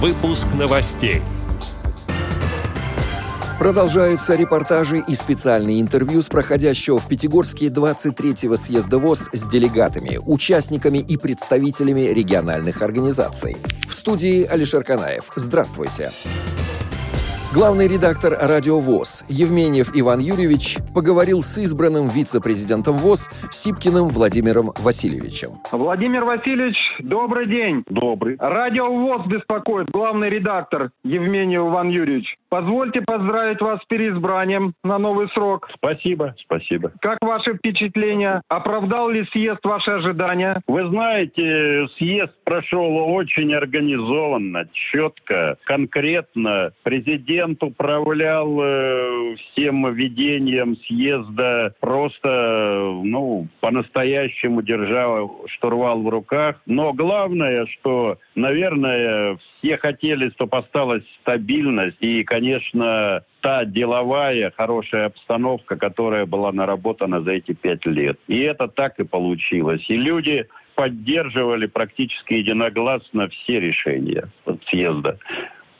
Выпуск новостей. Продолжаются репортажи и специальные интервью с проходящего в Пятигорске 23-го съезда ВОЗ с делегатами, участниками и представителями региональных организаций. В студии Алишер Канаев. Здравствуйте. Здравствуйте. Главный редактор «Радио ВОЗ» Евменьев Иван Юрьевич поговорил с избранным вице-президентом ВОЗ Сипкиным Владимиром Васильевичем. Владимир Васильевич, добрый день. Добрый. Радио ВОЗ беспокоит главный редактор Евменьев Иван Юрьевич. Позвольте поздравить вас с переизбранием на новый срок. Спасибо, спасибо. Как ваши впечатления? Оправдал ли съезд ваши ожидания? Вы знаете, съезд прошел очень организованно, четко, конкретно. Президент президент управлял э, всем ведением съезда просто, ну, по-настоящему держа штурвал в руках. Но главное, что, наверное, все хотели, чтобы осталась стабильность и, конечно, та деловая хорошая обстановка, которая была наработана за эти пять лет. И это так и получилось. И люди поддерживали практически единогласно все решения съезда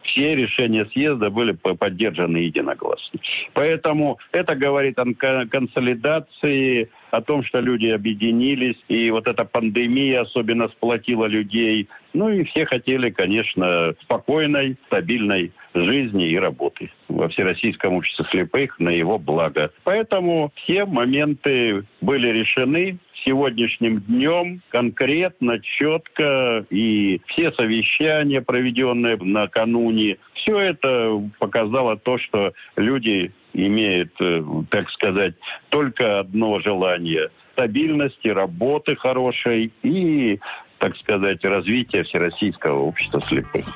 все решения съезда были поддержаны единогласно. Поэтому это говорит о консолидации, о том, что люди объединились, и вот эта пандемия особенно сплотила людей. Ну и все хотели, конечно, спокойной, стабильной жизни и работы во Всероссийском обществе слепых на его благо. Поэтому все моменты были решены сегодняшним днем конкретно, четко, и все совещания, проведенные накануне, все это показало то, что люди имеют, э, так сказать, только одно желание – стабильности, работы хорошей и, так сказать, развития Всероссийского общества слепых.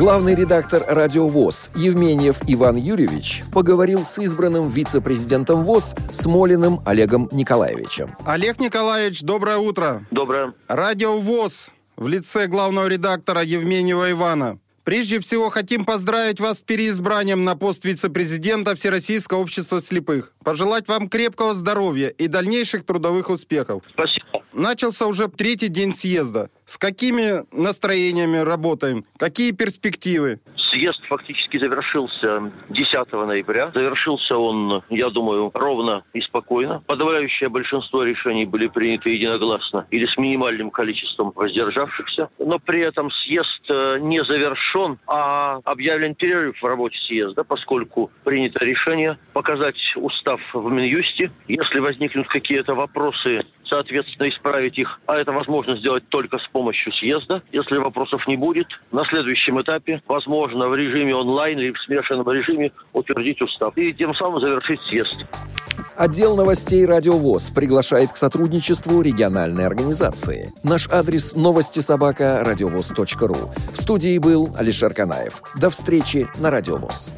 Главный редактор «Радио ВОЗ» Евменьев Иван Юрьевич поговорил с избранным вице-президентом ВОЗ Смолиным Олегом Николаевичем. Олег Николаевич, доброе утро. Доброе. «Радио ВОЗ» в лице главного редактора Евменьева Ивана. Прежде всего, хотим поздравить вас с переизбранием на пост вице-президента Всероссийского общества слепых. Пожелать вам крепкого здоровья и дальнейших трудовых успехов. Спасибо. Начался уже третий день съезда. С какими настроениями работаем? Какие перспективы? Съезд фактически завершился 10 ноября. Завершился он, я думаю, ровно и спокойно. Подавляющее большинство решений были приняты единогласно или с минимальным количеством воздержавшихся. Но при этом съезд э, не завершен, а объявлен перерыв в работе съезда, поскольку принято решение показать устав в Минюсте. Если возникнут какие-то вопросы, соответственно, исправить их, а это возможно сделать только с помощью съезда. Если вопросов не будет, на следующем этапе возможно можно в режиме онлайн или в смешанном режиме утвердить устав и тем самым завершить съезд. Отдел новостей «Радиовоз» приглашает к сотрудничеству региональной организации. Наш адрес новости собака радиовоз.ру. В студии был Алишер Канаев. До встречи на «Радиовоз».